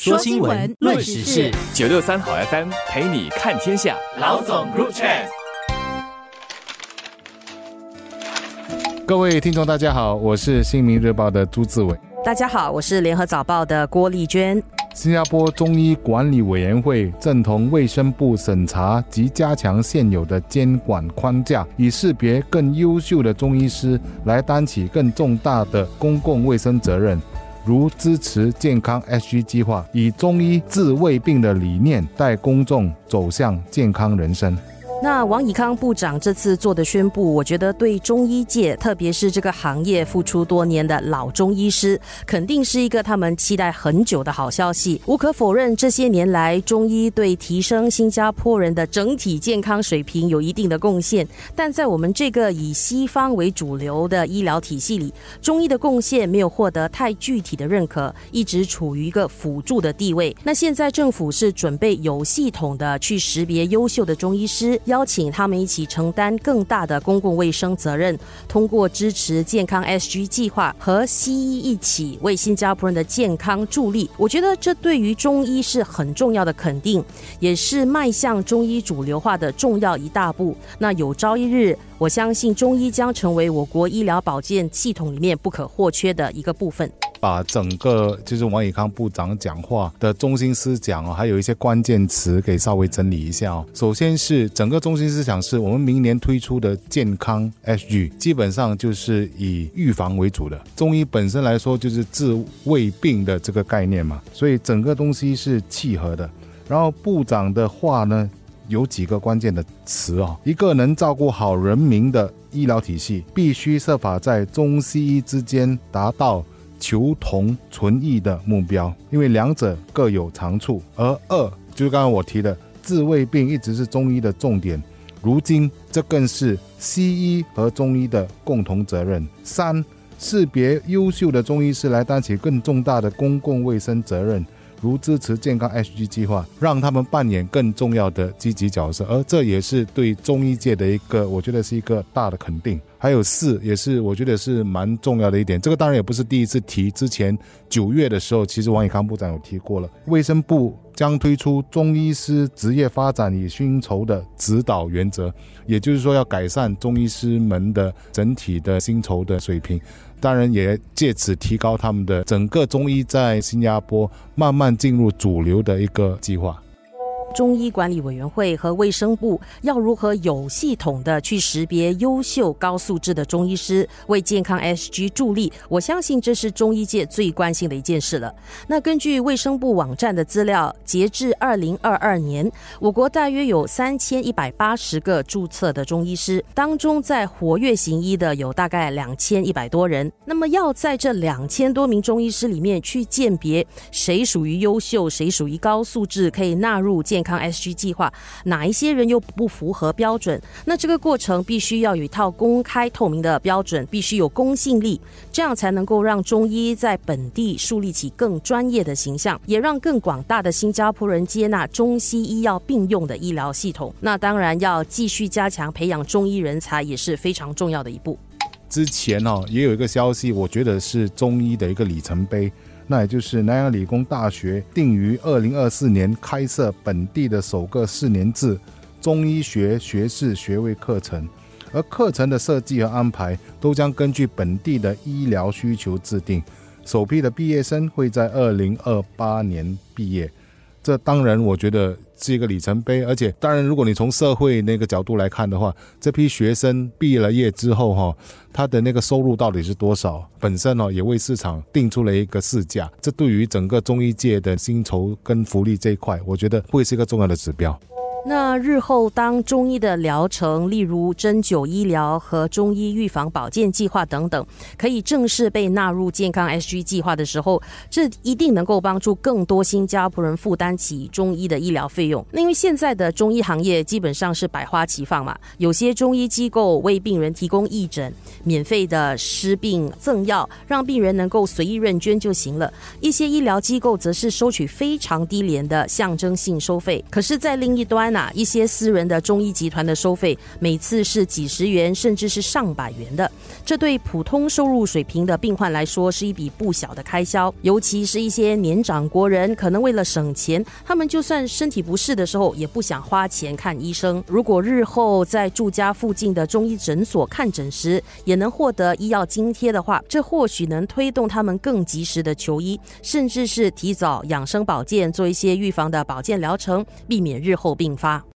说新闻，论时事，九六三好 FM 陪你看天下。老总入场。各位听众，大家好，我是新民日报的朱志伟。大家好，我是联合早报的郭丽娟。新加坡中医管理委员会正同卫生部审查及加强现有的监管框架，以识别更优秀的中医师来担起更重大的公共卫生责任。如支持健康 SG 计划，以中医治胃病的理念，带公众走向健康人生。那王以康部长这次做的宣布，我觉得对中医界，特别是这个行业付出多年的老中医师，肯定是一个他们期待很久的好消息。无可否认，这些年来中医对提升新加坡人的整体健康水平有一定的贡献。但在我们这个以西方为主流的医疗体系里，中医的贡献没有获得太具体的认可，一直处于一个辅助的地位。那现在政府是准备有系统的去识别优秀的中医师。邀请他们一起承担更大的公共卫生责任，通过支持健康 SG 计划和西医一起为新加坡人的健康助力。我觉得这对于中医是很重要的肯定，也是迈向中医主流化的重要一大步。那有朝一日，我相信中医将成为我国医疗保健系统里面不可或缺的一个部分。把整个就是王以康部长讲话的中心思想哦，还有一些关键词给稍微整理一下哦。首先是整个中心思想是我们明年推出的健康 SG，基本上就是以预防为主的。中医本身来说就是治胃病的这个概念嘛，所以整个东西是契合的。然后部长的话呢，有几个关键的词哦，一个能照顾好人民的医疗体系，必须设法在中西医之间达到。求同存异的目标，因为两者各有长处。而二就是刚刚我提的，治未病一直是中医的重点，如今这更是西医和中医的共同责任。三，识别优秀的中医师来担起更重大的公共卫生责任。如支持健康 HG 计划，让他们扮演更重要的积极角色，而这也是对中医界的一个，我觉得是一个大的肯定。还有四，也是我觉得是蛮重要的一点。这个当然也不是第一次提，之前九月的时候，其实王以康部长有提过了。卫生部将推出中医师职业发展与薪酬的指导原则，也就是说要改善中医师们的整体的薪酬的水平。当然，也借此提高他们的整个中医在新加坡慢慢进入主流的一个计划。中医管理委员会和卫生部要如何有系统的去识别优秀、高素质的中医师，为健康 SG 助力？我相信这是中医界最关心的一件事了。那根据卫生部网站的资料，截至二零二二年，我国大约有三千一百八十个注册的中医师，当中在活跃行医的有大概两千一百多人。那么要在这两千多名中医师里面去鉴别谁属于优秀，谁属于高素质，可以纳入健。康 SG 计划，哪一些人又不符合标准？那这个过程必须要有一套公开透明的标准，必须有公信力，这样才能够让中医在本地树立起更专业的形象，也让更广大的新加坡人接纳中西医药并用的医疗系统。那当然要继续加强培养中医人才，也是非常重要的一步。之前哦，也有一个消息，我觉得是中医的一个里程碑。那也就是南洋理工大学定于二零二四年开设本地的首个四年制中医学学士学位课程，而课程的设计和安排都将根据本地的医疗需求制定。首批的毕业生会在二零二八年毕业。这当然，我觉得是一个里程碑。而且，当然，如果你从社会那个角度来看的话，这批学生毕了业之后，哈，他的那个收入到底是多少？本身呢，也为市场定出了一个市价。这对于整个中医界的薪酬跟福利这一块，我觉得会是一个重要的指标。那日后当中医的疗程，例如针灸医疗和中医预防保健计划等等，可以正式被纳入健康 SG 计划的时候，这一定能够帮助更多新加坡人负担起中医的医疗费用。那因为现在的中医行业基本上是百花齐放嘛，有些中医机构为病人提供义诊、免费的施病赠药，让病人能够随意认捐就行了；一些医疗机构则是收取非常低廉的象征性收费。可是，在另一端，一些私人的中医集团的收费每次是几十元，甚至是上百元的。这对普通收入水平的病患来说是一笔不小的开销，尤其是一些年长国人，可能为了省钱，他们就算身体不适的时候也不想花钱看医生。如果日后在住家附近的中医诊所看诊时也能获得医药津贴的话，这或许能推动他们更及时的求医，甚至是提早养生保健，做一些预防的保健疗程，避免日后病发。